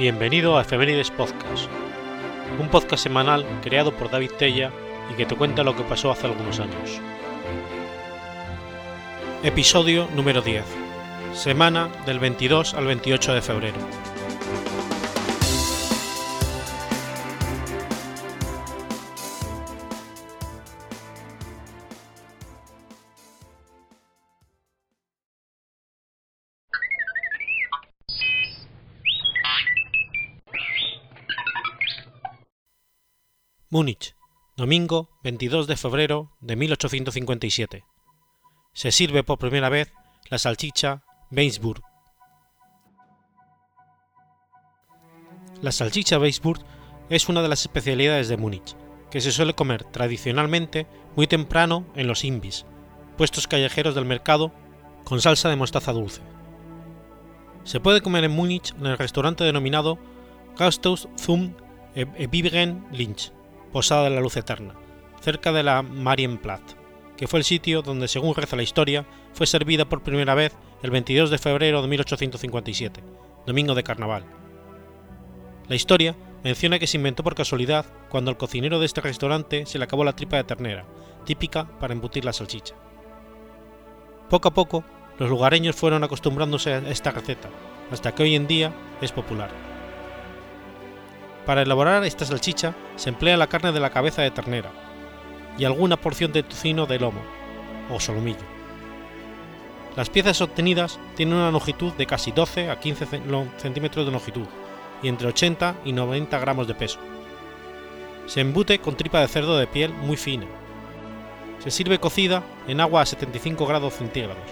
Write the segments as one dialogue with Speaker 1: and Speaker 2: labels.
Speaker 1: Bienvenido a Efemérides Podcast, un podcast semanal creado por David Tella y que te cuenta lo que pasó hace algunos años. Episodio número 10. Semana del 22 al 28 de febrero. Múnich, domingo 22 de febrero de 1857. Se sirve por primera vez la salchicha Weinsburg. La salchicha Weinsburg es una de las especialidades de Múnich, que se suele comer tradicionalmente muy temprano en los imbis, puestos callejeros del mercado con salsa de mostaza dulce. Se puede comer en Múnich en el restaurante denominado Gasthaus zum Ewigen Lynch, Posada de la Luz Eterna, cerca de la Marienplatz, que fue el sitio donde, según reza la historia, fue servida por primera vez el 22 de febrero de 1857, domingo de carnaval. La historia menciona que se inventó por casualidad cuando al cocinero de este restaurante se le acabó la tripa de ternera, típica para embutir la salchicha. Poco a poco, los lugareños fueron acostumbrándose a esta receta, hasta que hoy en día es popular. Para elaborar esta salchicha se emplea la carne de la cabeza de ternera y alguna porción de tocino de lomo o solomillo. Las piezas obtenidas tienen una longitud de casi 12 a 15 centímetros de longitud y entre 80 y 90 gramos de peso. Se embute con tripa de cerdo de piel muy fina. Se sirve cocida en agua a 75 grados centígrados,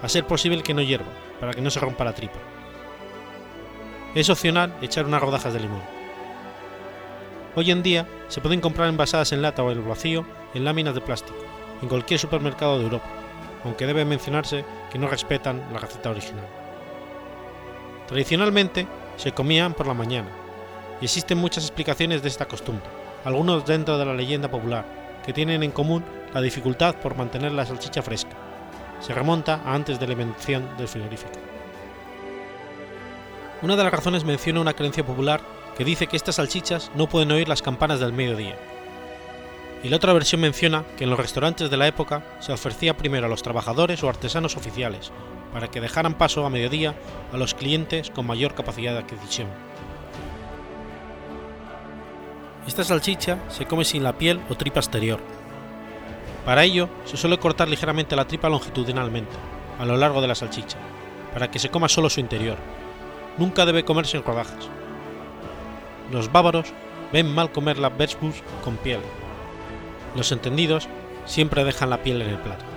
Speaker 1: a ser posible que no hierva, para que no se rompa la tripa. Es opcional echar unas rodajas de limón. Hoy en día se pueden comprar envasadas en lata o en el vacío en láminas de plástico, en cualquier supermercado de Europa, aunque debe mencionarse que no respetan la receta original. Tradicionalmente se comían por la mañana, y existen muchas explicaciones de esta costumbre, algunos dentro de la leyenda popular, que tienen en común la dificultad por mantener la salchicha fresca. Se remonta a antes de la invención del frigorífico. Una de las razones menciona una creencia popular que dice que estas salchichas no pueden oír las campanas del mediodía. Y la otra versión menciona que en los restaurantes de la época se ofrecía primero a los trabajadores o artesanos oficiales, para que dejaran paso a mediodía a los clientes con mayor capacidad de adquisición. Esta salchicha se come sin la piel o tripa exterior. Para ello se suele cortar ligeramente la tripa longitudinalmente, a lo largo de la salchicha, para que se coma solo su interior. Nunca debe comerse en rodajas, los bávaros ven mal comer la Weißwurst con piel. Los entendidos siempre dejan la piel en el plato.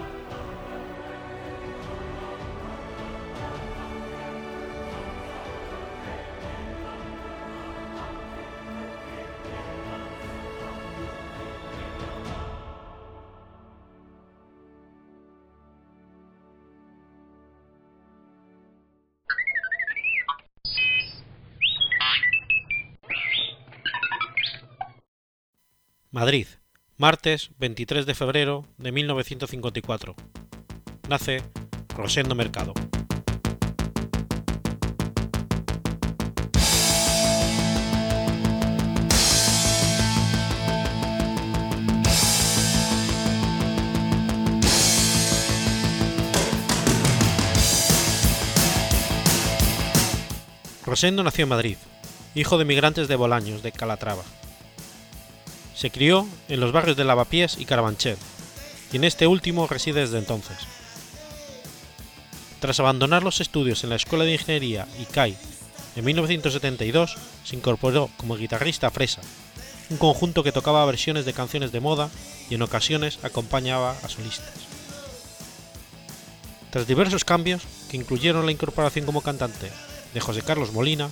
Speaker 1: Madrid, martes 23 de febrero de 1954. Nace Rosendo Mercado. Rosendo nació en Madrid, hijo de migrantes de Bolaños, de Calatrava. Se crió en los barrios de Lavapiés y Carabanchel, y en este último reside desde entonces. Tras abandonar los estudios en la Escuela de Ingeniería ICAI en 1972, se incorporó como guitarrista a Fresa, un conjunto que tocaba versiones de canciones de moda y en ocasiones acompañaba a solistas. Tras diversos cambios, que incluyeron la incorporación como cantante de José Carlos Molina,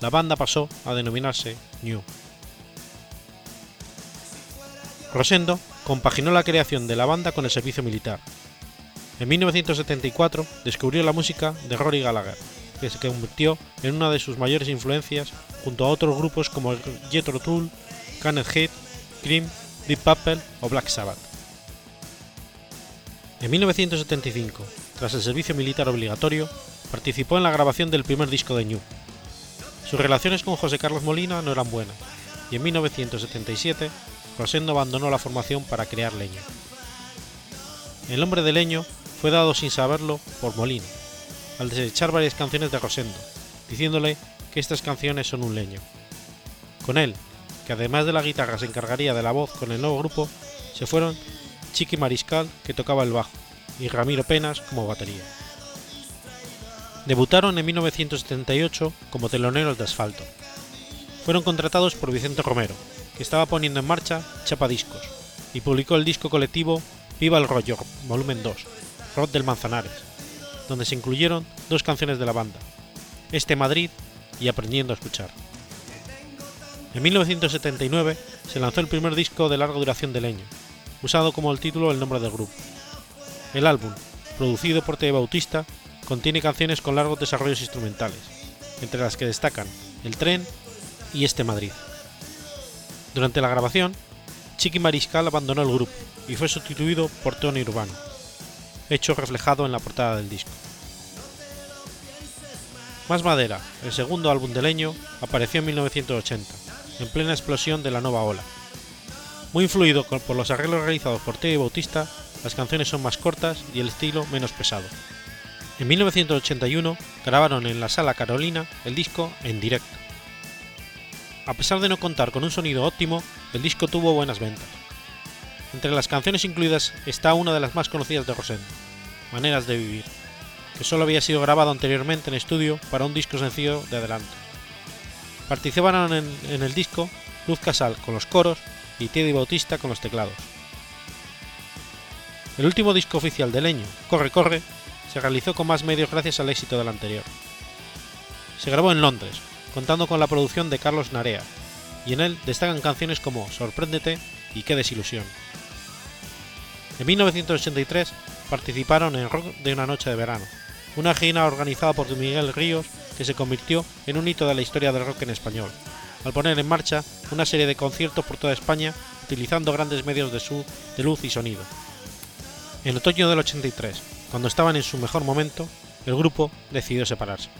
Speaker 1: la banda pasó a denominarse New. Rosendo compaginó la creación de la banda con el servicio militar. En 1974 descubrió la música de Rory Gallagher, que se convirtió en una de sus mayores influencias junto a otros grupos como Jethro Tull, Head, Cream, Deep Purple o Black Sabbath. En 1975, tras el servicio militar obligatorio, participó en la grabación del primer disco de New. Sus relaciones con José Carlos Molina no eran buenas, y en 1977 Rosendo abandonó la formación para crear Leño. El nombre de Leño fue dado sin saberlo por Molina, al desechar varias canciones de Rosendo, diciéndole que estas canciones son un leño. Con él, que además de la guitarra se encargaría de la voz con el nuevo grupo, se fueron Chiqui Mariscal, que tocaba el bajo, y Ramiro Penas como batería. Debutaron en 1978 como teloneros de asfalto. Fueron contratados por Vicente Romero, que estaba poniendo en marcha Chapa Discos, y publicó el disco colectivo Viva el Rollo, volumen 2, Rod del Manzanares, donde se incluyeron dos canciones de la banda, Este Madrid y Aprendiendo a Escuchar. En 1979 se lanzó el primer disco de larga duración de Leño, usado como el título el nombre del grupo. El álbum, producido por Teo Bautista, contiene canciones con largos desarrollos instrumentales, entre las que destacan El tren y Este Madrid. Durante la grabación, Chiqui Mariscal abandonó el grupo y fue sustituido por Tony Urbano, hecho reflejado en la portada del disco. Más Madera, el segundo álbum de Leño, apareció en 1980, en plena explosión de la nueva ola. Muy influido por los arreglos realizados por Teo Bautista, las canciones son más cortas y el estilo menos pesado. En 1981 grabaron en la Sala Carolina el disco en directo. A pesar de no contar con un sonido óptimo, el disco tuvo buenas ventas. Entre las canciones incluidas está una de las más conocidas de Rosendo, Maneras de Vivir, que solo había sido grabado anteriormente en estudio para un disco sencillo de adelanto. Participaron en, el disco Luz Casal con los coros y Teddy Bautista con los teclados. El último disco oficial de Leño, Corre Corre, se realizó con más medios gracias al éxito del anterior. Se grabó en Londres, contando con la producción de Carlos Narea, y en él destacan canciones como Sorpréndete y Qué desilusión. En 1983 participaron en Rock de una noche de verano, una gira organizada por Miguel Ríos que se convirtió en un hito de la historia del rock en español, al poner en marcha una serie de conciertos por toda España utilizando grandes medios de, de luz y sonido. En otoño del 83, cuando estaban en su mejor momento, el grupo decidió separarse.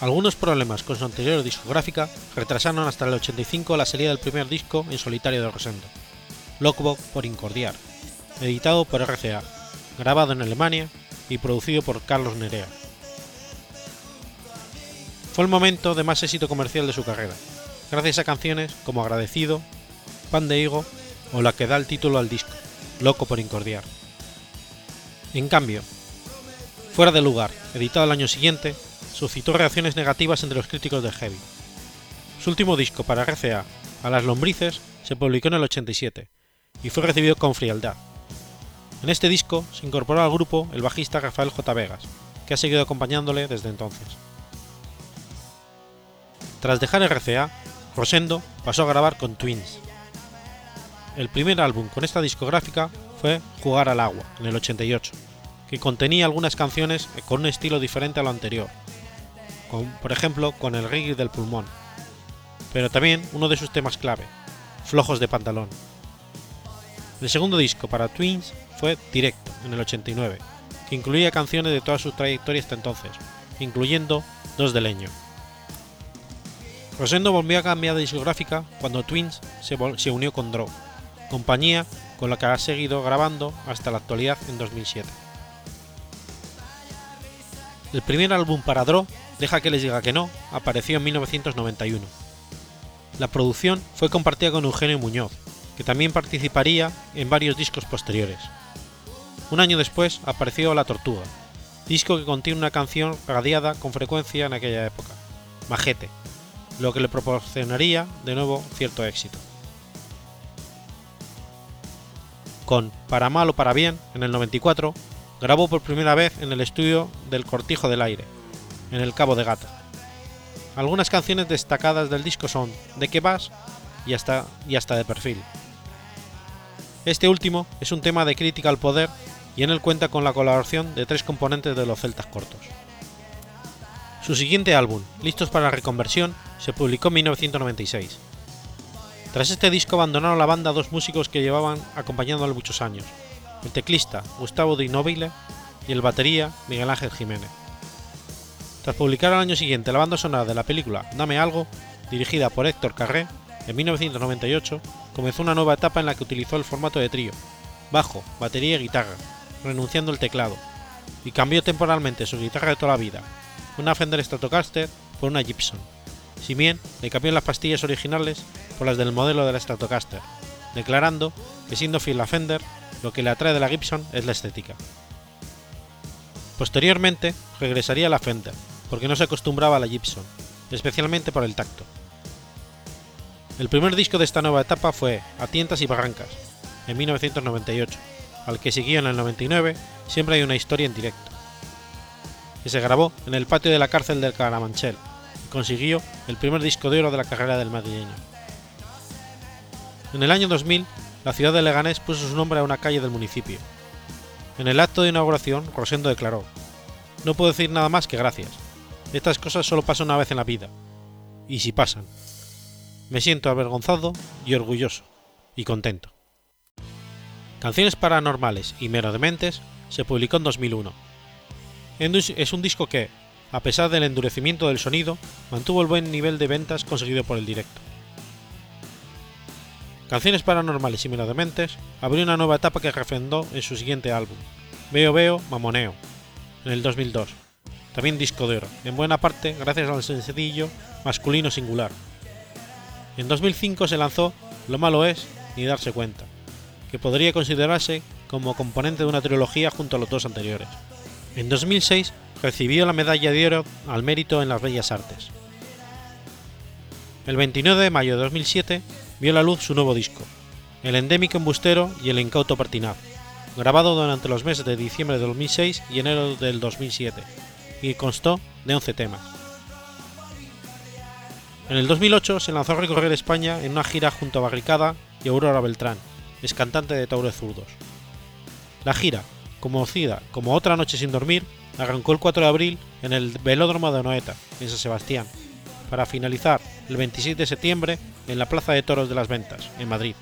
Speaker 1: Algunos problemas con su anterior discográfica retrasaron hasta el 85 la salida del primer disco en solitario de Rosendo, Lockbox por Incordiar, editado por RCA, grabado en Alemania y producido por Carlos Nerea. Fue el momento de más éxito comercial de su carrera, gracias a canciones como Agradecido, Pan de Higo o la que da el título al disco, Loco por Incordiar. En cambio, Fuera de lugar, editado al año siguiente, suscitó reacciones negativas entre los críticos de heavy. Su último disco para RCA, A las lombrices, se publicó en el 87 y fue recibido con frialdad. En este disco se incorporó al grupo el bajista Rafael J. Vegas, que ha seguido acompañándole desde entonces. Tras dejar RCA, Rosendo pasó a grabar con Twins. El primer álbum con esta discográfica fue Jugar al agua, en el 88, que contenía algunas canciones con un estilo diferente a lo anterior, por ejemplo con el reggae del pulmón, pero también uno de sus temas clave, Flojos de pantalón. El segundo disco para Twins fue Directo, en el 89, que incluía canciones de toda su trayectoria hasta entonces, incluyendo dos de leño. Rosendo volvió a cambiar de discográfica cuando Twins se, se unió con Draw, compañía con la que ha seguido grabando hasta la actualidad en 2007. El primer álbum para Draw, Deja que les diga que no, apareció en 1991. La producción fue compartida con Eugenio Muñoz, que también participaría en varios discos posteriores. Un año después apareció La Tortuga, disco que contiene una canción radiada con frecuencia en aquella época, Majete, lo que le proporcionaría de nuevo cierto éxito. Con Para mal o para bien, en el 94, grabó por primera vez en el estudio del Cortijo del Aire, en el Cabo de Gata. Algunas canciones destacadas del disco son De qué vas y hasta, y hasta de perfil. Este último es un tema de crítica al poder y en él cuenta con la colaboración de tres componentes de los Celtas Cortos. Su siguiente álbum, Listos para la Reconversión, se publicó en 1996. Tras este disco abandonaron la banda dos músicos que llevaban acompañándole muchos años, el teclista Gustavo Di Nobile y el batería Miguel Ángel Jiménez. Tras publicar al año siguiente la banda sonora de la película Dame algo, dirigida por Héctor Carré, en 1998 comenzó una nueva etapa en la que utilizó el formato de trío, bajo, batería y guitarra, renunciando al teclado, y cambió temporalmente su guitarra de toda la vida, una Fender Stratocaster por una Gibson, si bien le cambió las pastillas originales por las del modelo de la Stratocaster, declarando que siendo fiel a Fender, lo que le atrae de la Gibson es la estética. Posteriormente regresaría a la Fender, porque no se acostumbraba a la Gibson, especialmente por el tacto. El primer disco de esta nueva etapa fue A Tientas y Barrancas, en 1998, al que siguió en el 99 Siempre hay una historia en directo, que se grabó en el patio de la cárcel del Caramanchel y consiguió el primer disco de oro de la carrera del madrileño. En el año 2000, la ciudad de Leganés puso su nombre a una calle del municipio. En el acto de inauguración, Rosendo declaró: No puedo decir nada más que gracias. Estas cosas solo pasan una vez en la vida. Y si pasan. Me siento avergonzado y orgulloso. Y contento. Canciones Paranormales y Mero Dementes se publicó en 2001. Es un disco que, a pesar del endurecimiento del sonido, mantuvo el buen nivel de ventas conseguido por el directo. Canciones Paranormales y Mero Dementes abrió una nueva etapa que refrendó en su siguiente álbum, Veo Veo Mamoneo, en el 2002, también disco de oro, en buena parte gracias al sencillo masculino singular. En 2005 se lanzó Lo malo es ni darse cuenta, que podría considerarse como componente de una trilogía junto a los dos anteriores. En 2006 recibió la medalla de oro al mérito en las bellas artes. El 29 de mayo de 2007 vio la luz su nuevo disco, El endémico embustero y el incauto pertinaz, grabado durante los meses de diciembre de 2006 y enero del 2007, y constó de 11 temas. En el 2008 se lanzó a recorrer España en una gira junto a Barricada y Aurora Beltrán, ex cantante de Tauro Zurdos. La gira, conocida como Otra Noche sin Dormir, arrancó el 4 de abril en el Velódromo de Noeta, en San Sebastián, para finalizar el 26 de septiembre en la Plaza de Toros de las Ventas, en Madrid.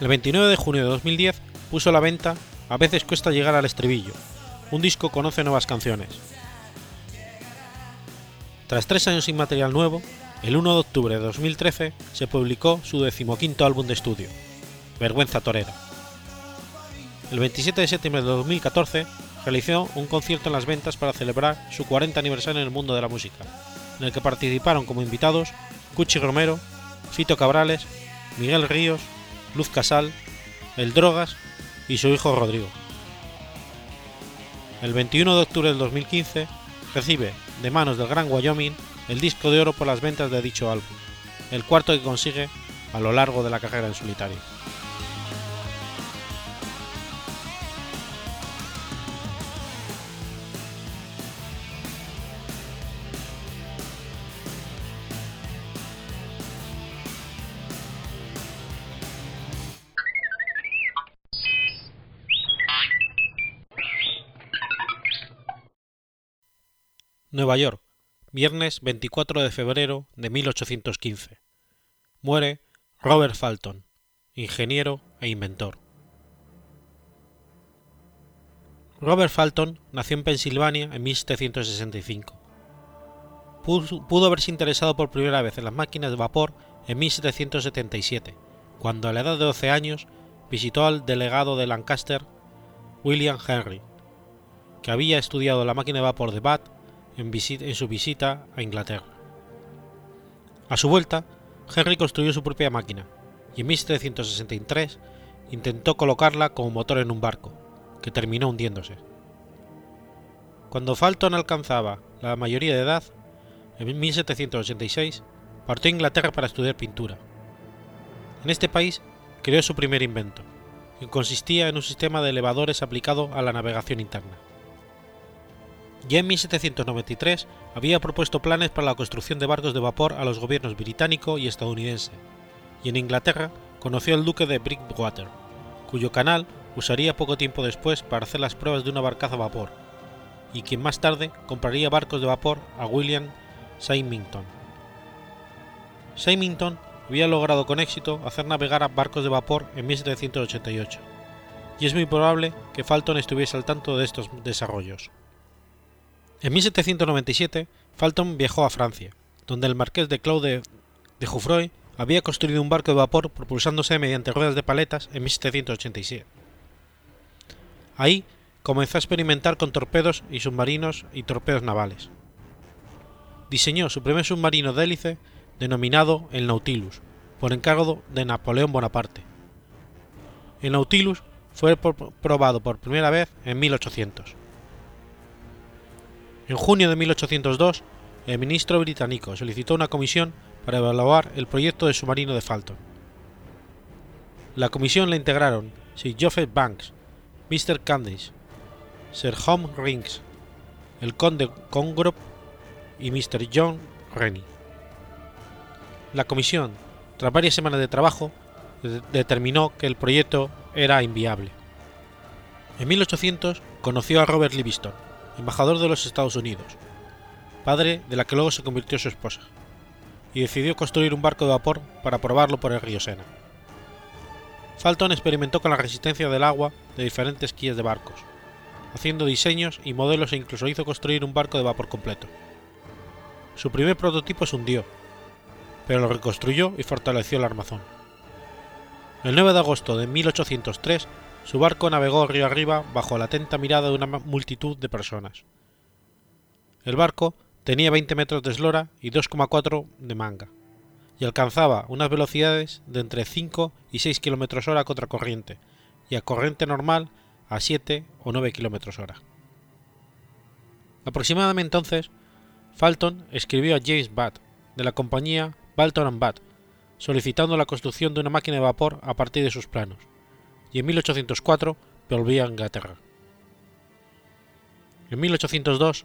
Speaker 1: El 29 de junio de 2010 puso la venta A veces cuesta llegar al estribillo, un disco con 11 nuevas canciones. Tras tres años sin material nuevo, el 1 de octubre de 2013 se publicó su decimoquinto álbum de estudio, Vergüenza Torera. El 27 de septiembre de 2014 realizó un concierto en las ventas para celebrar su 40 aniversario en el mundo de la música, en el que participaron como invitados Cuchi Romero, Fito Cabrales, Miguel Ríos, Luz Casal, El Drogas y su hijo Rodrigo. El 21 de octubre del 2015 recibe, de manos del Gran Wyoming, el disco de oro por las ventas de dicho álbum, el cuarto que consigue a lo largo de la carrera en solitario. Nueva York, viernes 24 de febrero de 1815. Muere Robert Fulton, ingeniero e inventor. Robert Fulton nació en Pensilvania en 1765. Pudo haberse interesado por primera vez en las máquinas de vapor en 1777, cuando a la edad de 12 años visitó al delegado de Lancaster, William Henry, que había estudiado la máquina de vapor de Bath en, su visita a Inglaterra. A su vuelta, Henry construyó su propia máquina y en 1763 intentó colocarla como motor en un barco, que terminó hundiéndose. Cuando Fulton alcanzaba la mayoría de edad, en 1786, partió a Inglaterra para estudiar pintura. En este país creó su primer invento, que consistía en un sistema de elevadores aplicado a la navegación interna. Ya en 1793 había propuesto planes para la construcción de barcos de vapor a los gobiernos británico y estadounidense, y en Inglaterra conoció al duque de Brickwater, cuyo canal usaría poco tiempo después para hacer las pruebas de una barcaza a vapor, y quien más tarde compraría barcos de vapor a William Symington. Symington había logrado con éxito hacer navegar a barcos de vapor en 1788, y es muy probable que Fulton estuviese al tanto de estos desarrollos. En 1797, Falton viajó a Francia, donde el marqués de Claude de Jouffroy había construido un barco de vapor propulsándose mediante ruedas de paletas en 1787. Ahí comenzó a experimentar con torpedos y submarinos y torpedos navales. Diseñó su primer submarino de hélice denominado el Nautilus, por encargo de Napoleón Bonaparte. El Nautilus fue probado por primera vez en 1800. En junio de 1802, el ministro británico solicitó una comisión para evaluar el proyecto de submarino de Falton. La comisión la integraron Sir Geoffrey Banks, Mr. Candice, Sir Home Rings, el conde Congrove y Mr. John Rennie. La comisión, tras varias semanas de trabajo, determinó que el proyecto era inviable. En 1800 conoció a Robert Livingston, embajador de los Estados Unidos, padre de la que luego se convirtió su esposa, y decidió construir un barco de vapor para probarlo por el río Sena. Falton experimentó con la resistencia del agua de diferentes quillas de barcos, haciendo diseños y modelos e incluso hizo construir un barco de vapor completo. Su primer prototipo se hundió, pero lo reconstruyó y fortaleció el armazón. El 9 de agosto de 1803, su barco navegó río arriba bajo la atenta mirada de una multitud de personas. El barco tenía 20 metros de eslora y 2,4 de manga, y alcanzaba unas velocidades de entre 5 y 6 km hora contra corriente, y a corriente normal a 7 o 9 km hora. Aproximadamente entonces, Falton escribió a James Batt, de la compañía Balton Batt, solicitando la construcción de una máquina de vapor a partir de sus planos, y en 1804 volvió a Inglaterra. En 1802,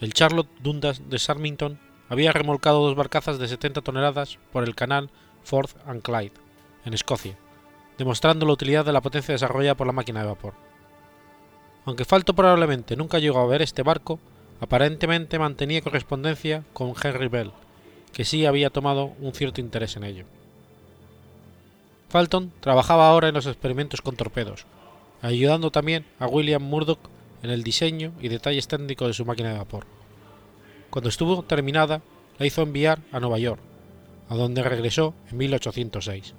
Speaker 1: el Charlotte Dundas de Sarmington había remolcado dos barcazas de 70 toneladas por el canal Forth and Clyde, en Escocia, demostrando la utilidad de la potencia desarrollada por la máquina de vapor. Aunque Falto probablemente nunca llegó a ver este barco, aparentemente mantenía correspondencia con Henry Bell, que sí había tomado un cierto interés en ello. Falton trabajaba ahora en los experimentos con torpedos, ayudando también a William Murdoch en el diseño y detalles técnicos de su máquina de vapor. Cuando estuvo terminada, la hizo enviar a Nueva York, a donde regresó en 1806.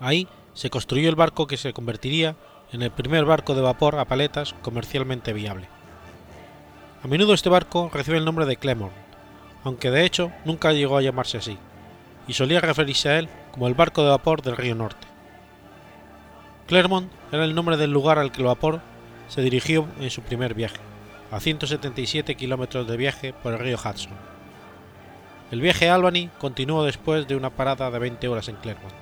Speaker 1: Ahí se construyó el barco que se convertiría en el primer barco de vapor a paletas comercialmente viable. A menudo este barco recibe el nombre de Clermont, aunque de hecho nunca llegó a llamarse así, y solía referirse a él como el barco de vapor del río Norte. Clermont era el nombre del lugar al que el vapor se dirigió en su primer viaje, a 177 kilómetros de viaje por el río Hudson. El viaje a Albany continuó después de una parada de 20 horas en Clermont.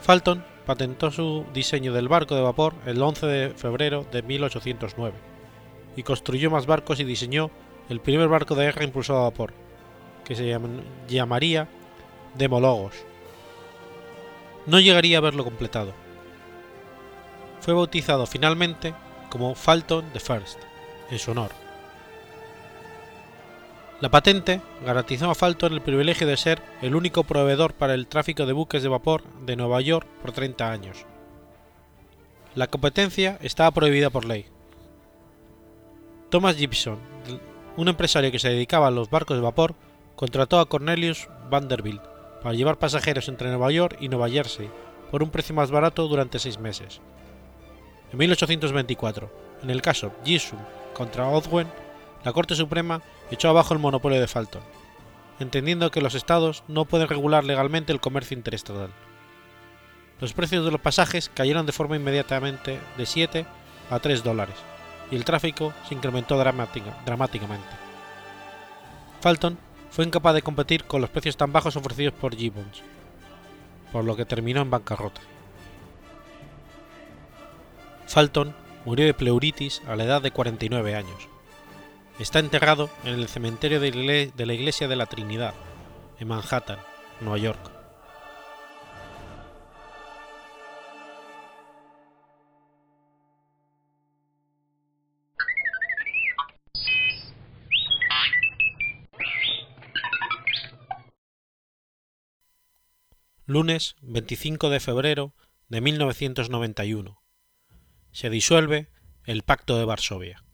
Speaker 1: Falton patentó su diseño del barco de vapor el 11 de febrero de 1809 y construyó más barcos y diseñó el primer barco de guerra impulsado a vapor, que se llamaría Demologos. No llegaría a verlo completado. Fue bautizado finalmente como Falton First, en su honor. La patente garantizó a Falton el privilegio de ser el único proveedor para el tráfico de buques de vapor de Nueva York por 30 años. La competencia estaba prohibida por ley. Thomas Gibson, un empresario que se dedicaba a los barcos de vapor, contrató a Cornelius Vanderbilt para llevar pasajeros entre Nueva York y Nueva Jersey por un precio más barato durante seis meses. En 1824, en el caso Gisum contra Odwen, la Corte Suprema echó abajo el monopolio de Falton, entendiendo que los estados no pueden regular legalmente el comercio interestatal. Los precios de los pasajes cayeron de forma inmediatamente de 7 a 3 dólares, y el tráfico se incrementó dramáticamente. Falton fue incapaz de competir con los precios tan bajos ofrecidos por Gibbons, por lo que terminó en bancarrota. Falton murió de pleuritis a la edad de 49 años. Está enterrado en el cementerio de la Iglesia de la Trinidad, en Manhattan, Nueva York. lunes 25 de febrero de 1991. Se disuelve el Pacto de Varsovia.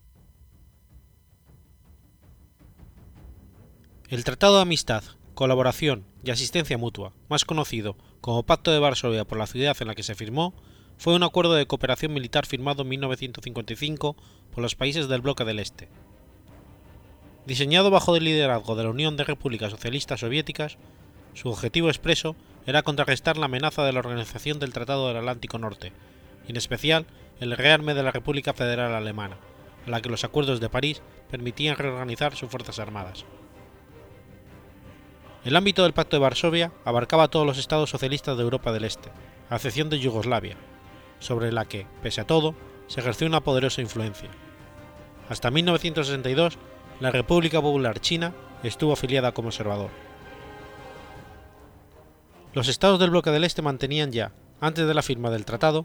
Speaker 1: El Tratado de Amistad, Colaboración y Asistencia Mutua, más conocido como Pacto de Varsovia por la ciudad en la que se firmó, fue un acuerdo de cooperación militar firmado en 1955 por los países del bloque del Este. Diseñado bajo el liderazgo de la Unión de Repúblicas Socialistas Soviéticas, su objetivo expreso era contrarrestar la amenaza de la Organización del Tratado del Atlántico Norte, en especial el rearme de la República Federal Alemana, a la que los acuerdos de París permitían reorganizar sus fuerzas armadas. El ámbito del Pacto de Varsovia abarcaba a todos los estados socialistas de Europa del Este, a excepción de Yugoslavia, sobre la que, pese a todo, se ejerció una poderosa influencia. Hasta 1962, la República Popular China estuvo afiliada como observador. Los estados del bloque del Este mantenían ya, antes de la firma del tratado,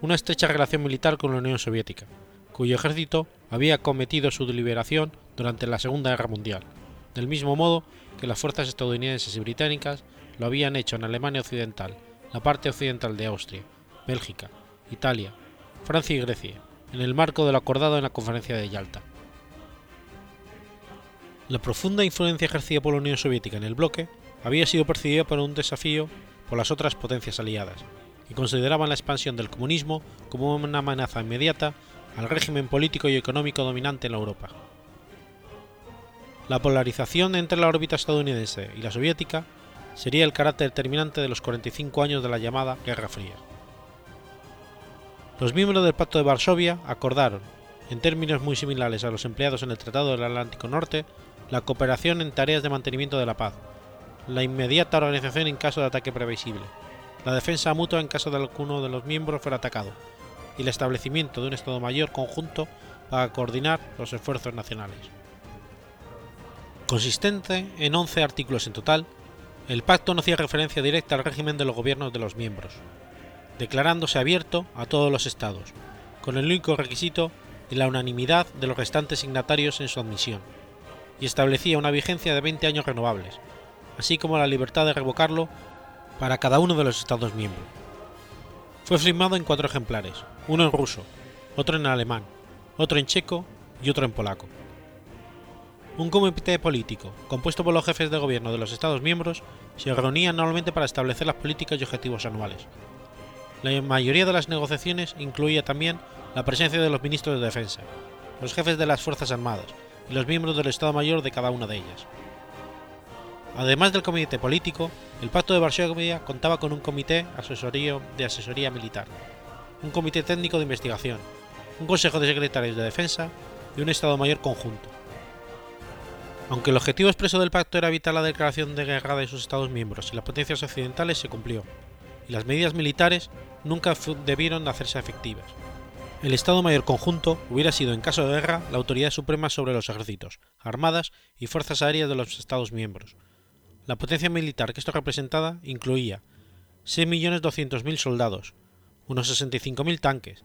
Speaker 1: una estrecha relación militar con la Unión Soviética, cuyo ejército había cometido su deliberación durante la Segunda Guerra Mundial, del mismo modo que las fuerzas estadounidenses y británicas lo habían hecho en Alemania Occidental, la parte occidental de Austria, Bélgica, Italia, Francia y Grecia, en el marco de lo acordado en la Conferencia de Yalta. La profunda influencia ejercida por la Unión Soviética en el bloque había sido percibida por un desafío por las otras potencias aliadas, que consideraban la expansión del comunismo como una amenaza inmediata al régimen político y económico dominante en la Europa. La polarización entre la órbita estadounidense y la soviética sería el carácter determinante de los 45 años de la llamada Guerra Fría. Los miembros del Pacto de Varsovia acordaron, en términos muy similares a los empleados en el Tratado del Atlántico Norte, la cooperación en tareas de mantenimiento de la paz, la inmediata organización en caso de ataque previsible, la defensa mutua en caso de alguno de los miembros fuera atacado, y el establecimiento de un Estado Mayor conjunto para coordinar los esfuerzos nacionales. Consistente en 11 artículos en total, el pacto no hacía referencia directa al régimen de los gobiernos de los miembros, declarándose abierto a todos los estados, con el único requisito de la unanimidad de los restantes signatarios en su admisión y establecía una vigencia de 20 años renovables, así como la libertad de revocarlo para cada uno de los Estados miembros. Fue firmado en cuatro ejemplares, uno en ruso, otro en alemán, otro en checo y otro en polaco. Un comité político, compuesto por los jefes de gobierno de los Estados miembros, se reunía anualmente para establecer las políticas y objetivos anuales. La mayoría de las negociaciones incluía también la presencia de los ministros de defensa, los jefes de las Fuerzas Armadas, y los miembros del Estado Mayor de cada una de ellas. Además del comité político, el Pacto de Varsovia contaba con un comité asesorío de asesoría militar, un comité técnico de investigación, un consejo de secretarios de defensa y un Estado Mayor conjunto. Aunque el objetivo expreso del pacto era evitar la declaración de guerra de sus Estados miembros y las potencias occidentales, se cumplió, y las medidas militares nunca debieron hacerse efectivas. El Estado Mayor Conjunto hubiera sido en caso de guerra la autoridad suprema sobre los ejércitos, armadas y fuerzas aéreas de los Estados miembros. La potencia militar que esto representaba incluía 6.200.000 soldados, unos 65.000 tanques,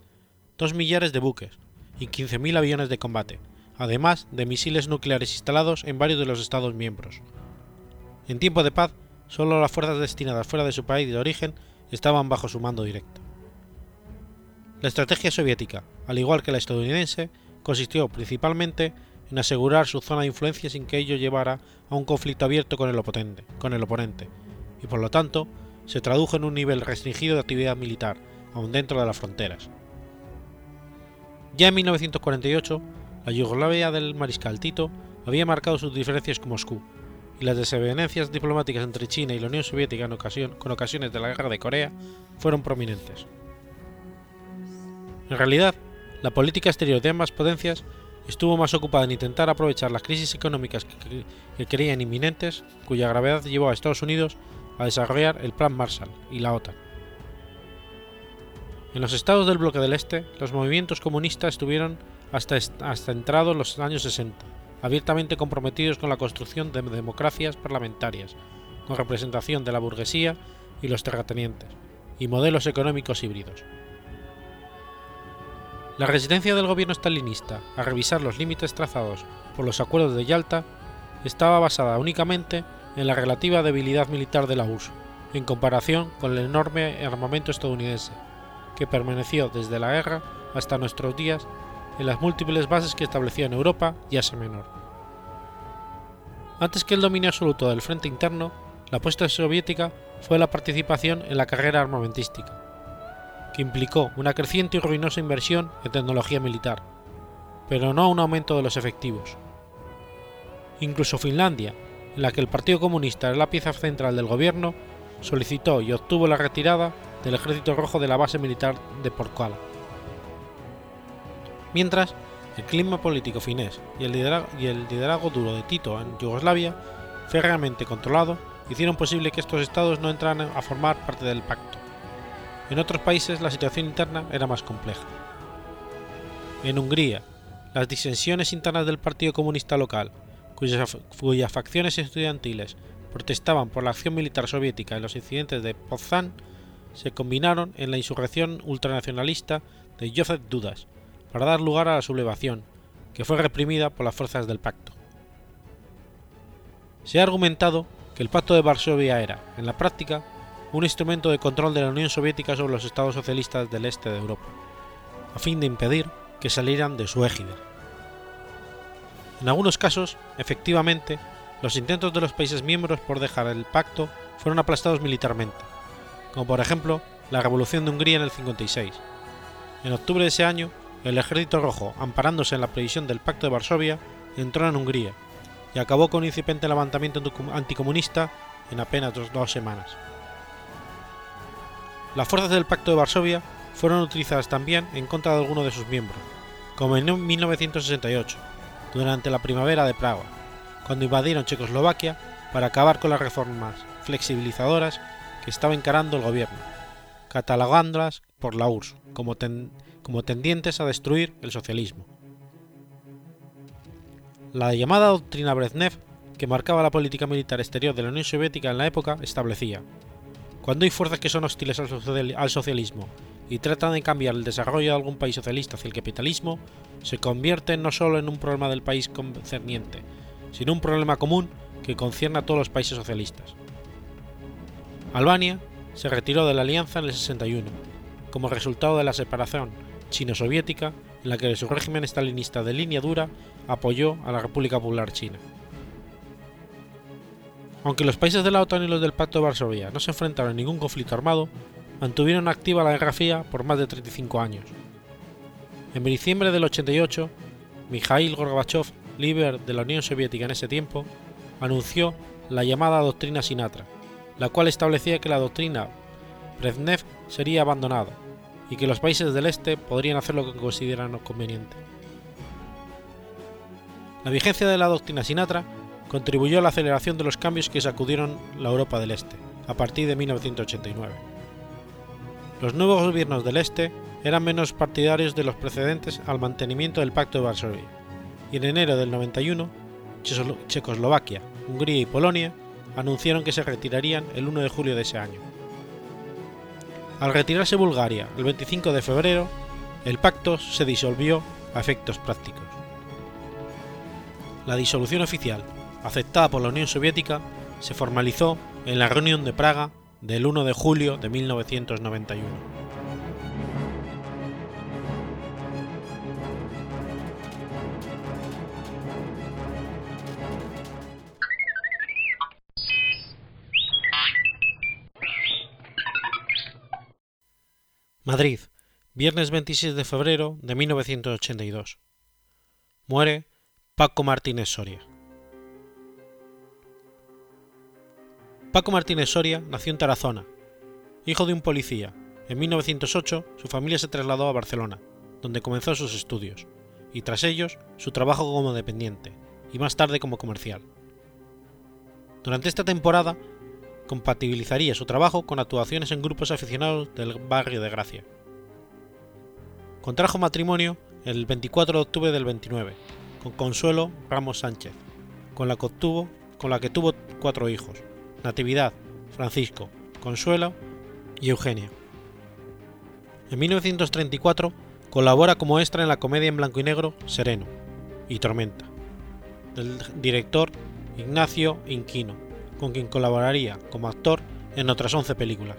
Speaker 1: 2 millares de buques y 15.000 aviones de combate, además de misiles nucleares instalados en varios de los Estados miembros. En tiempo de paz, solo las fuerzas destinadas fuera de su país de origen estaban bajo su mando directo. La estrategia soviética, al igual que la estadounidense, consistió principalmente en asegurar su zona de influencia sin que ello llevara a un conflicto abierto con el, oponente, con el oponente, y por lo tanto se tradujo en un nivel restringido de actividad militar, aún dentro de las fronteras. Ya en 1948, la Yugoslavia del mariscal Tito había marcado sus diferencias con Moscú, y las desavenencias diplomáticas entre China y la Unión Soviética en ocasión, con ocasiones de la Guerra de Corea fueron prominentes. En realidad, la política exterior de ambas potencias estuvo más ocupada en intentar aprovechar las crisis económicas que, creían inminentes, cuya gravedad llevó a Estados Unidos a desarrollar el Plan Marshall y la OTAN. En los estados del bloque del Este, los movimientos comunistas estuvieron hasta, hasta entrados los años 60, abiertamente comprometidos con la construcción de democracias parlamentarias, con representación de la burguesía y los terratenientes, y modelos económicos híbridos. La resistencia del gobierno stalinista a revisar los límites trazados por los acuerdos de Yalta estaba basada únicamente en la relativa debilidad militar de la URSS, en comparación con el enorme armamento estadounidense, que permaneció desde la guerra hasta nuestros días en las múltiples bases que establecía en Europa y Asia Menor. Antes que el dominio absoluto del frente interno, la apuesta soviética fue la participación en la carrera armamentística, que implicó una creciente y ruinosa inversión en tecnología militar, pero no un aumento de los efectivos. Incluso Finlandia, en la que el Partido Comunista era la pieza central del gobierno, solicitó y obtuvo la retirada del Ejército Rojo de la base militar de Porkala. Mientras, el clima político finés y el, liderazgo, duro de Tito en Yugoslavia, férreamente controlado, hicieron posible que estos estados no entraran a formar parte del pacto. En otros países la situación interna era más compleja. En Hungría, las disensiones internas del Partido Comunista local, cuyas, facciones estudiantiles protestaban por la acción militar soviética en los incidentes de Potsdam, se combinaron en la insurrección ultranacionalista de Joseph Dudas para dar lugar a la sublevación, que fue reprimida por las fuerzas del pacto. Se ha argumentado que el Pacto de Varsovia era, en la práctica, un instrumento de control de la Unión Soviética sobre los estados socialistas del este de Europa, a fin de impedir que salieran de su égida. En algunos casos, efectivamente, los intentos de los países miembros por dejar el pacto fueron aplastados militarmente, como por ejemplo la Revolución de Hungría en el 56. En octubre de ese año, el Ejército Rojo, amparándose en la previsión del Pacto de Varsovia, entró en Hungría y acabó con un incipiente levantamiento anticomunista en apenas dos, semanas. Las fuerzas del Pacto de Varsovia fueron utilizadas también en contra de algunos de sus miembros, como en 1968, durante la primavera de Praga, cuando invadieron Checoslovaquia para acabar con las reformas flexibilizadoras que estaba encarando el gobierno, catalogándolas por la URSS como, como tendientes a destruir el socialismo. La llamada doctrina Brezhnev, que marcaba la política militar exterior de la Unión Soviética en la época, establecía, cuando hay fuerzas que son hostiles al socialismo y tratan de cambiar el desarrollo de algún país socialista hacia el capitalismo, se convierte no solo en un problema del país concerniente, sino un problema común que concierne a todos los países socialistas. Albania se retiró de la alianza en el 61, como resultado de la separación chino-soviética en la que su régimen estalinista de línea dura apoyó a la República Popular China. Aunque los países de la OTAN y los del Pacto de Varsovia no se enfrentaron a ningún conflicto armado, mantuvieron activa la Guerra Fría por más de 35 años. En diciembre del 88, Mikhail Gorbachev, líder de la Unión Soviética en ese tiempo, anunció la llamada Doctrina Sinatra, la cual establecía que la doctrina Brezhnev sería abandonada y que los países del este podrían hacer lo que consideraran conveniente. La vigencia de la doctrina Sinatra contribuyó a la aceleración de los cambios que sacudieron la Europa del Este a partir de 1989. Los nuevos gobiernos del Este eran menos partidarios de los precedentes al mantenimiento del Pacto de Varsovia, y en enero del 91, Checoslovaquia, Hungría y Polonia anunciaron que se retirarían el 1 de julio de ese año. Al retirarse Bulgaria el 25 de febrero, el pacto se disolvió a efectos prácticos. La disolución oficial, aceptada por la Unión Soviética, se formalizó en la reunión de Praga del 1 de julio de 1991. Madrid, viernes 26 de febrero de 1982. Muere Paco Martínez Soria. Paco Martínez Soria nació en Tarazona. Hijo de un policía, en 1908 su familia se trasladó a Barcelona, donde comenzó sus estudios, y tras ellos su trabajo como dependiente, y más tarde como comercial. Durante esta temporada compatibilizaría su trabajo con actuaciones en grupos aficionados del barrio de Gracia. Contrajo matrimonio el 24 de octubre del 29 con Consuelo Ramos Sánchez, con la que, con la que tuvo cuatro hijos, Natividad, Francisco, Consuelo y Eugenia. En 1934 colabora como extra en la comedia en blanco y negro Sereno y Tormenta, del director Ignacio Inquino, con quien colaboraría como actor en otras 11 películas.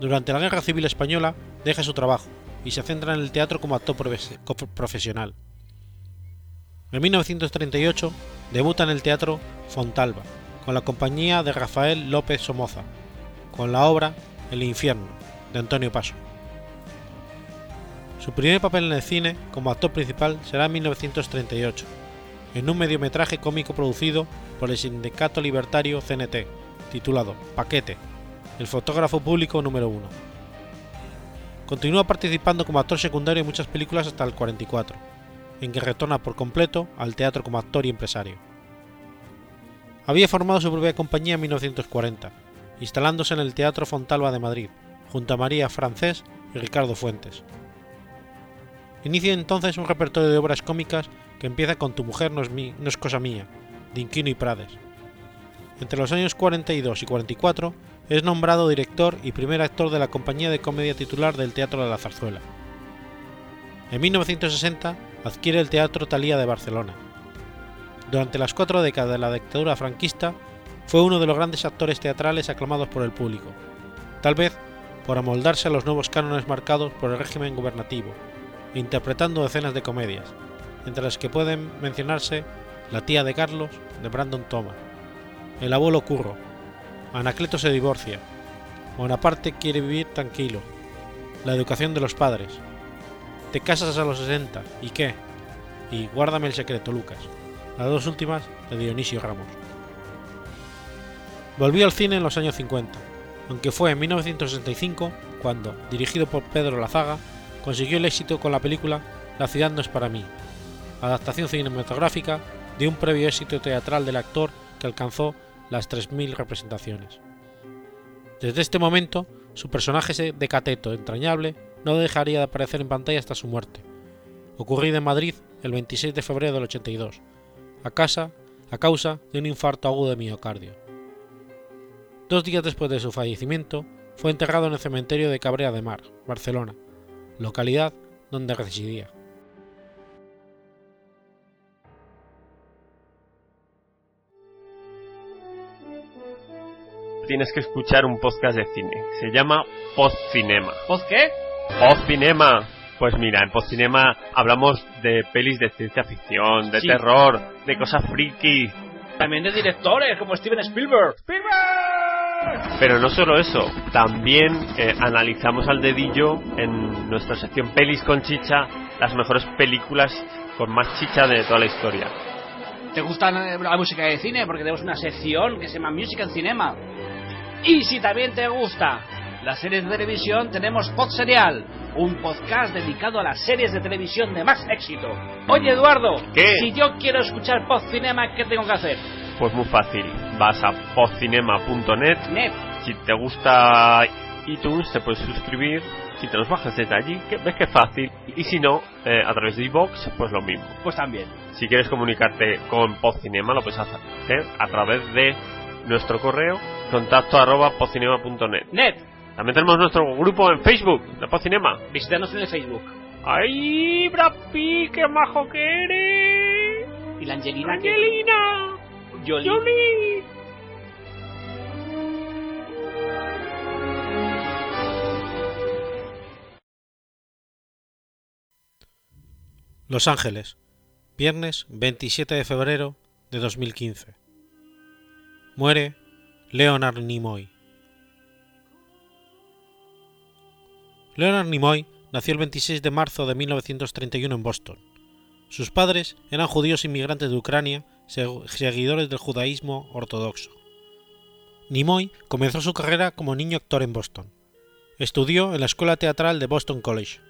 Speaker 1: Durante la Guerra Civil Española deja su trabajo y se centra en el teatro como actor profesional. En 1938 debuta en el Teatro Fontalba, con la compañía de Rafael López Somoza, con la obra El infierno, de Antonio Paso. Su primer papel en el cine como actor principal será en 1938, en un mediometraje cómico producido por el sindicato libertario CNT, titulado Paquete, el fotógrafo público número uno. Continúa participando como actor secundario en muchas películas hasta el 44, en que retorna por completo al teatro como actor y empresario. Había formado su propia compañía en 1940, instalándose en el Teatro Fontalba de Madrid, junto a María Francés y Ricardo Fuentes. Inicia entonces un repertorio de obras cómicas que empieza con Tu mujer no es, cosa mía, de Inquino y Prades. Entre los años 42 y 44 es nombrado director y primer actor de la compañía de comedia titular del Teatro de la Zarzuela. En 1960 adquiere el Teatro Talía de Barcelona. Durante las cuatro décadas de la dictadura franquista fue uno de los grandes actores teatrales aclamados por el público, tal vez por amoldarse a los nuevos cánones marcados por el régimen gubernativo, interpretando decenas de comedias, entre las que pueden mencionarse La tía de Carlos, de Brandon Thomas, El abuelo Curro, Anacleto se divorcia, Bonaparte quiere vivir tranquilo, La educación de los padres, Te casas a los 60, ¿y qué? y Guárdame el secreto, Lucas, las dos últimas de Dionisio Ramos. Volvió al cine en los años 50, aunque fue en 1965 cuando, dirigido por Pedro Lazaga, consiguió el éxito con la película La ciudad no es para mí, adaptación cinematográfica de un previo éxito teatral del actor que alcanzó las 3.000 representaciones. Desde este momento, su personaje de cateto entrañable no dejaría de aparecer en pantalla hasta su muerte, ocurrida en Madrid el 26 de febrero del 82, a, casa, a causa de un infarto agudo de miocardio. Dos días después de su fallecimiento, fue enterrado en el cementerio de Cabrera de Mar, Barcelona, localidad donde residía.
Speaker 2: Tienes que escuchar un podcast de cine. Se llama Postcinema.
Speaker 3: ¿Post qué?
Speaker 2: Postcinema. Pues mira, en Postcinema hablamos de pelis de ciencia ficción, de
Speaker 3: Sí.
Speaker 2: terror, de cosas friki.
Speaker 3: También de directores como Steven Spielberg.
Speaker 2: Pero no solo eso, también eh, analizamos al dedillo en nuestra sección Pelis con Chicha las mejores películas con más chicha de toda la historia.
Speaker 3: ¿Te gusta la música de cine? Porque tenemos una sección que se llama Music and Cinema. Y si también te gusta las series de televisión, tenemos Pod Serial, un podcast dedicado a las series de televisión de más éxito. Oye, Eduardo,
Speaker 2: ¿Qué?
Speaker 3: si yo quiero escuchar Pod Cinema, ¿qué tengo que hacer?
Speaker 2: Pues muy fácil, vas a postcinema.net
Speaker 3: Net.
Speaker 2: Si te gusta iTunes, te puedes suscribir. Si te los bajas desde allí, que ves que es fácil. Y si no, eh, a través de iVoox, pues lo mismo.
Speaker 3: Pues también.
Speaker 2: Si quieres comunicarte con Podcinema, lo puedes hacer a través de nuestro correo contacto arroba podcinema.net.
Speaker 3: Net.
Speaker 2: También tenemos nuestro grupo en Facebook de Podcinema.
Speaker 3: Visítanos en el Facebook.
Speaker 2: ¡Ay, Brad Pitt, qué majo que eres!
Speaker 3: Y la Angelina.
Speaker 2: ¡Angelina!
Speaker 3: Jolie.
Speaker 2: ¡Jolie!
Speaker 1: Los Ángeles, viernes 27 de febrero de 2015. Muere Leonard Nimoy. Leonard Nimoy nació el 26 de marzo de 1931 en Boston. Sus padres eran judíos inmigrantes de Ucrania, seg- seguidores del judaísmo ortodoxo. Nimoy comenzó su carrera como niño actor en Boston. Estudió en la Escuela Teatral de Boston College.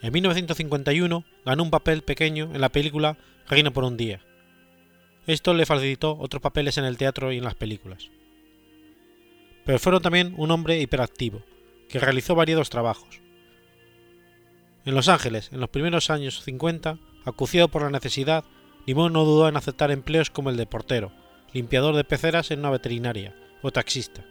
Speaker 1: En 1951 ganó un papel pequeño en la película Reino por un día. Esto le facilitó otros papeles en el teatro y en las películas. Pero fueron también un hombre hiperactivo, que realizó variados trabajos. En Los Ángeles, en los primeros años 50, acuciado por la necesidad, Nimoy no dudó en aceptar empleos como el de portero, limpiador de peceras en una veterinaria o taxista.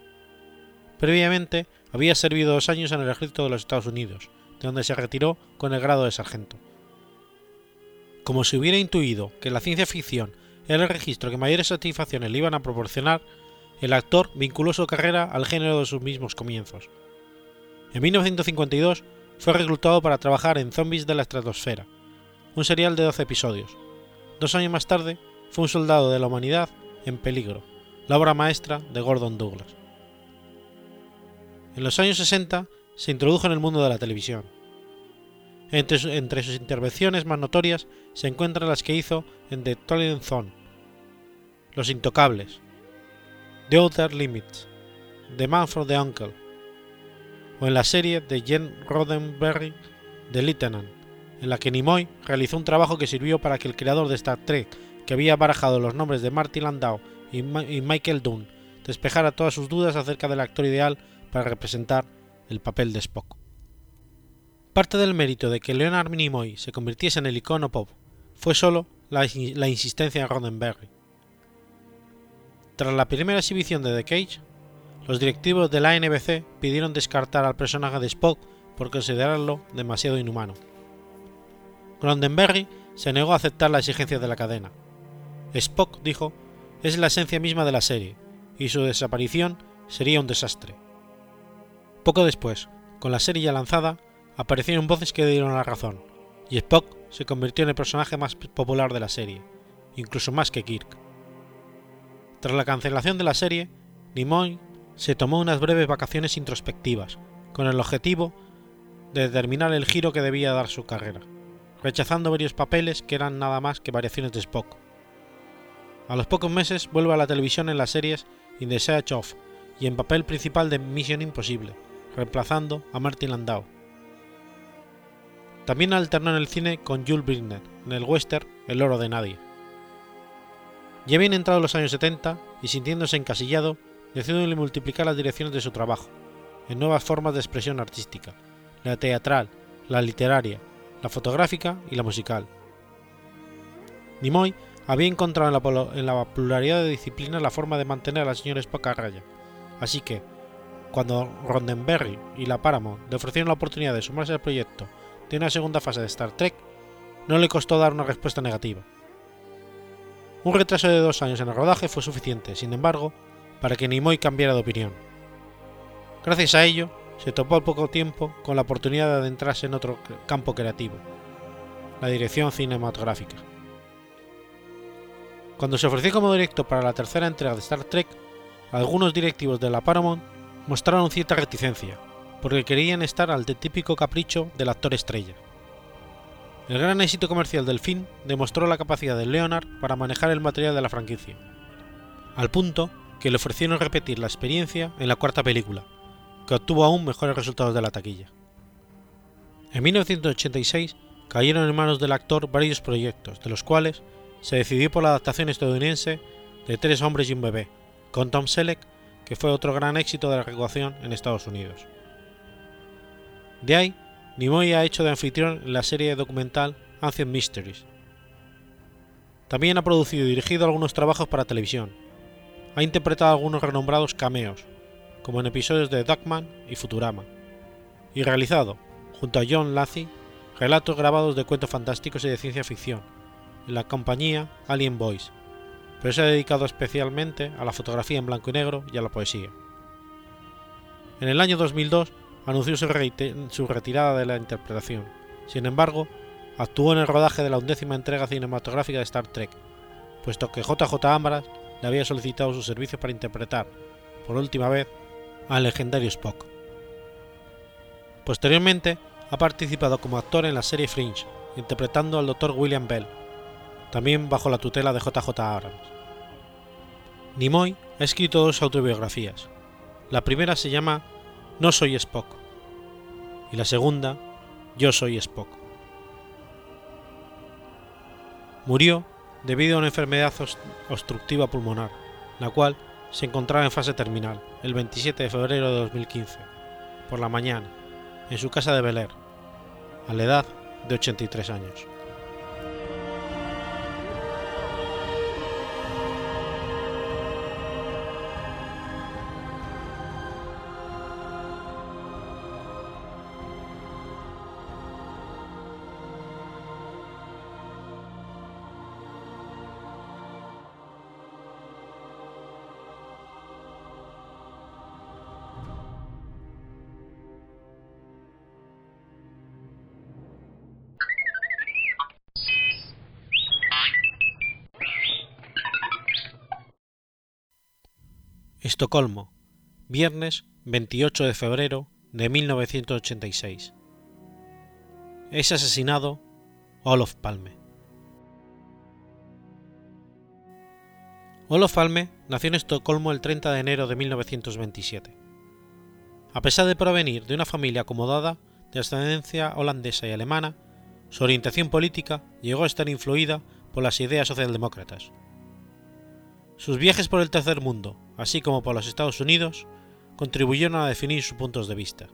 Speaker 1: Previamente había servido dos años en el ejército de los Estados Unidos, de donde se retiró con el grado de sargento. Como se hubiera intuido que la ciencia ficción era el registro que mayores satisfacciones le iban a proporcionar, el actor vinculó su carrera al género de sus mismos comienzos. En 1952 fue reclutado para trabajar en Zombies de la Estratosfera, un serial de 12 episodios. Dos años más tarde fue un soldado de la humanidad en peligro, la obra maestra de Gordon Douglas. En los años 60 se introdujo en el mundo de la televisión. Entre, sus intervenciones más notorias se encuentran las que hizo en The Twilight Zone, Los Intocables, The Outer Limits, The Man for the Uncle, o en la serie de Jen Roddenberry The Lieutenant, en la que Nimoy realizó un trabajo que sirvió para que el creador de Star Trek, que había barajado los nombres de Martin Landau y, Michael Dunn, despejara todas sus dudas acerca del actor ideal para representar el papel de Spock. Parte del mérito de que Leonard Nimoy se convirtiese en el icono pop fue solo la, la insistencia de Roddenberry. Tras la primera exhibición de The Cage, los directivos de la NBC pidieron descartar al personaje de Spock por considerarlo demasiado inhumano. Roddenberry se negó a aceptar la exigencia de la cadena. Spock, dijo, es la esencia misma de la serie, y su desaparición sería un desastre. Poco después, con la serie ya lanzada, aparecieron voces que dieron la razón, y Spock se convirtió en el personaje más popular de la serie, incluso más que Kirk. Tras la cancelación de la serie, Nimoy se tomó unas breves vacaciones introspectivas, con el objetivo de determinar el giro que debía dar su carrera, rechazando varios papeles que eran nada más que variaciones de Spock. A los pocos meses vuelve a la televisión en las series In the Search of y en papel principal de Mission Imposible, reemplazando a Martin Landau. También alternó en el cine con Jules Brigner en el western El oro de nadie. Ya bien entrado los años 70 y sintiéndose encasillado, decidió multiplicar las direcciones de su trabajo, en nuevas formas de expresión artística, la teatral, la literaria, la fotográfica y la musical. Nimoy había encontrado en la, pluralidad de disciplinas la forma de mantener a la señora Spock a raya, así que, cuando Roddenberry y la Paramount le ofrecieron la oportunidad de sumarse al proyecto de una segunda fase de Star Trek, no le costó dar una respuesta negativa. Un retraso de dos años en el rodaje fue suficiente, sin embargo, para que Nimoy cambiara de opinión. Gracias a ello, se topó al poco tiempo con la oportunidad de adentrarse en otro campo creativo, la dirección cinematográfica. Cuando se ofreció como director para la tercera entrega de Star Trek, algunos directivos de la Paramount mostraron cierta reticencia, porque querían estar al típico capricho del actor estrella. El gran éxito comercial del film demostró la capacidad de Leonard para manejar el material de la franquicia, al punto que le ofrecieron repetir la experiencia en la cuarta película, que obtuvo aún mejores resultados de la taquilla. En 1986 cayeron en manos del actor varios proyectos, de los cuales se decidió por la adaptación estadounidense de Tres hombres y un bebé, con Tom Selleck, que fue otro gran éxito de la recaudación en Estados Unidos. De ahí, Nimoy ha hecho de anfitrión en la serie documental Ancient Mysteries. También ha producido y dirigido algunos trabajos para televisión. Ha interpretado algunos renombrados cameos, como en episodios de Duckman y Futurama, y realizado, junto a John Lacy, relatos grabados de cuentos fantásticos y de ciencia ficción, en la compañía Alien Boys, pero se ha dedicado especialmente a la fotografía en blanco y negro y a la poesía. En el año 2002 anunció su, retirada de la interpretación, sin embargo, actuó en el rodaje de la undécima entrega cinematográfica de Star Trek, puesto que JJ Abrams le había solicitado sus servicios para interpretar, por última vez, al legendario Spock. Posteriormente, ha participado como actor en la serie Fringe, interpretando al Dr. William Bell, también bajo la tutela de JJ Abrams. Nimoy ha escrito dos autobiografías. La primera se llama No soy Spock y la segunda Yo soy Spock. Murió debido a una enfermedad obstructiva pulmonar, la cual se encontraba en fase terminal el 27 de febrero de 2015, por la mañana, en su casa de Bel Air, a la edad de 83 años. Estocolmo, viernes 28 de febrero de 1986. Es asesinado Olof Palme. Olof Palme nació en Estocolmo el 30 de enero de 1927. A pesar de provenir de una familia acomodada de ascendencia holandesa y alemana, su orientación política llegó a estar influida por las ideas socialdemócratas. Sus viajes por el tercer mundo, así como por los Estados Unidos, contribuyeron a definir sus puntos de vista.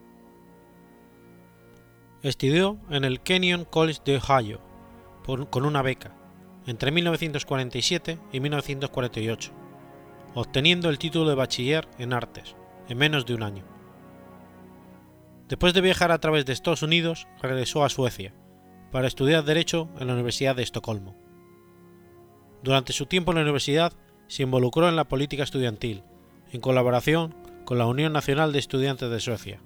Speaker 1: Estudió en el Kenyon College de Ohio con una beca entre 1947 y 1948, obteniendo el título de bachiller en artes en menos de un año. Después de viajar a través de Estados Unidos, regresó a Suecia para estudiar Derecho en la Universidad de Estocolmo. Durante su tiempo en la universidad se involucró en la política estudiantil, en colaboración con la Unión Nacional de Estudiantes de Suecia.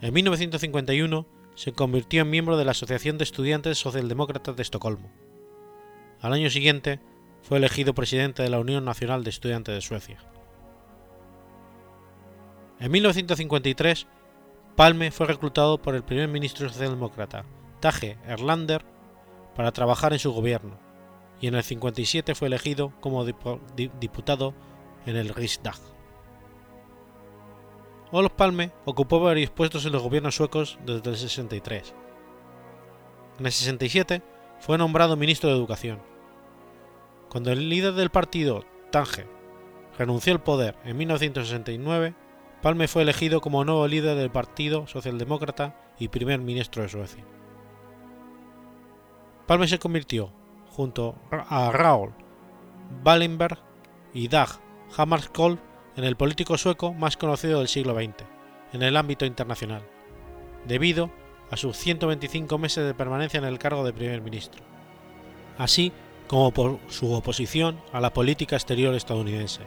Speaker 1: En 1951 se convirtió en miembro de la Asociación de Estudiantes Socialdemócratas de Estocolmo. Al año siguiente fue elegido presidente de la Unión Nacional de Estudiantes de Suecia. En 1953, Palme fue reclutado por el primer ministro socialdemócrata Tage Erlander para trabajar en su gobierno, y en el 57 fue elegido como diputado en el Riksdag. Olof Palme ocupó varios puestos en los gobiernos suecos desde el 63. En el 67 fue nombrado ministro de Educación. Cuando el líder del partido, Tange, renunció al poder en 1969, Palme fue elegido como nuevo líder del Partido Socialdemócrata y primer ministro de Suecia. Palme se convirtió, junto a Raoul Wallenberg y Dag Hammarskjöld, en el político sueco más conocido del siglo XX, en el ámbito internacional, debido a sus 125 meses de permanencia en el cargo de primer ministro, así como por su oposición a la política exterior estadounidense.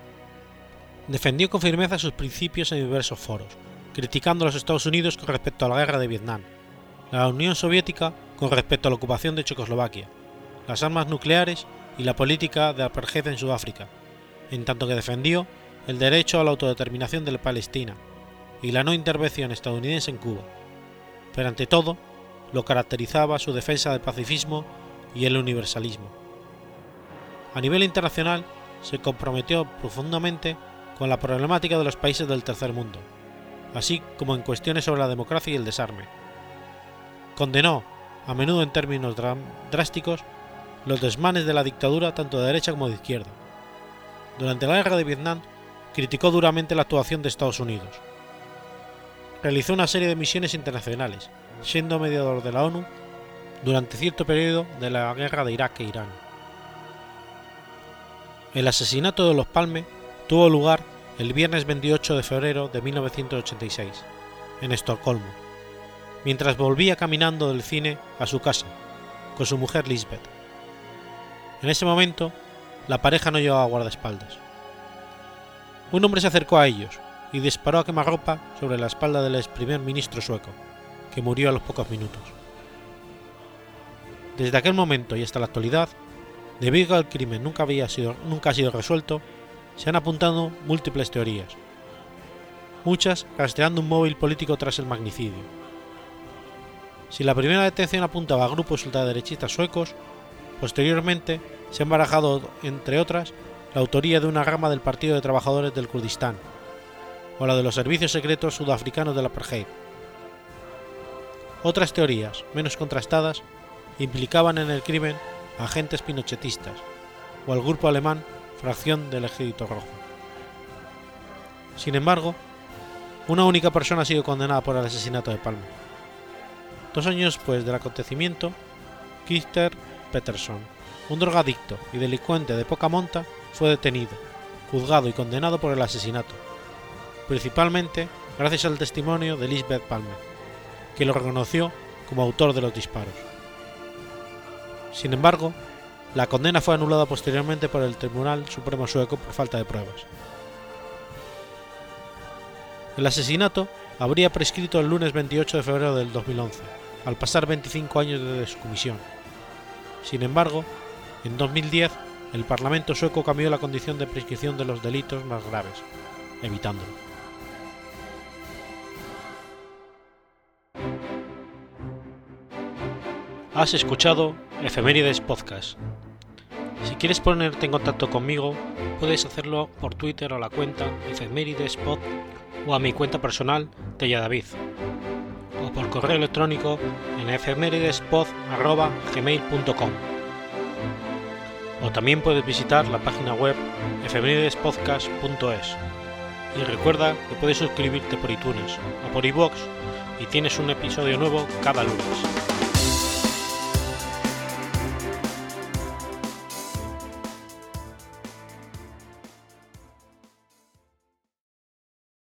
Speaker 1: Defendió con firmeza sus principios en diversos foros, criticando a los Estados Unidos con respecto a la guerra de Vietnam, la Unión Soviética con respecto a la ocupación de Checoslovaquia, las armas nucleares y la política de apartheid en Sudáfrica, en tanto que defendió el derecho a la autodeterminación de Palestina y la no intervención estadounidense en Cuba, pero ante todo lo caracterizaba su defensa del pacifismo y el universalismo. A nivel internacional, se comprometió profundamente con la problemática de los países del tercer mundo, así como en cuestiones sobre la democracia y el desarme. Condenó, a menudo en términos drásticos, los desmanes de la dictadura tanto de derecha como de izquierda. Durante la guerra de Vietnam criticó duramente la actuación de Estados Unidos. Realizó una serie de misiones internacionales, siendo mediador de la ONU durante cierto periodo de la guerra de Irak e Irán. El asesinato de los Palme tuvo lugar el viernes 28 de febrero de 1986, en Estocolmo, mientras volvía caminando del cine a su casa, con su mujer Lisbeth. En ese momento, la pareja no llevaba guardaespaldas un hombre se acercó a ellos y disparó a quemarropa sobre la espalda del ex primer ministro sueco, que murió a los pocos minutos. Desde aquel momento y hasta la actualidad, debido al crimen nunca, había sido, nunca ha sido resuelto, se han apuntado múltiples teorías, muchas rastreando un móvil político tras el magnicidio. Si la primera detención apuntaba a grupos ultraderechistas suecos, posteriormente se han barajado, entre otras, la autoría de una rama del Partido de Trabajadores del Kurdistán, o la de los servicios secretos sudafricanos de la apartheid. Otras teorías, menos contrastadas, implicaban en el crimen a agentes pinochetistas o al grupo alemán fracción del Ejército Rojo. Sin embargo, una única persona ha sido condenada por el asesinato de Palme. Dos años después del acontecimiento, Kister Peterson, un drogadicto y delincuente de poca monta, fue detenido, juzgado y condenado por el asesinato, principalmente gracias al testimonio de Lisbeth Palmer, que lo reconoció como autor de los disparos. Sin embargo, la condena fue anulada posteriormente por el Tribunal Supremo sueco por falta de pruebas. El asesinato habría prescrito el lunes 28 de febrero del 2011, al pasar 25 años desde su comisión. Sin embargo, en 2010 el Parlamento sueco cambió la condición de prescripción de los delitos más graves, evitándolo. Has escuchado Efemérides Podcast. Si quieres ponerte en contacto conmigo, puedes hacerlo por Twitter a la cuenta Efemeridespod o a mi cuenta personal David o por correo electrónico en efemeridespod.gmail.com o también puedes visitar la página web efemeridespodcast.es y recuerda que puedes suscribirte por iTunes o por iVoox y tienes un episodio nuevo cada lunes.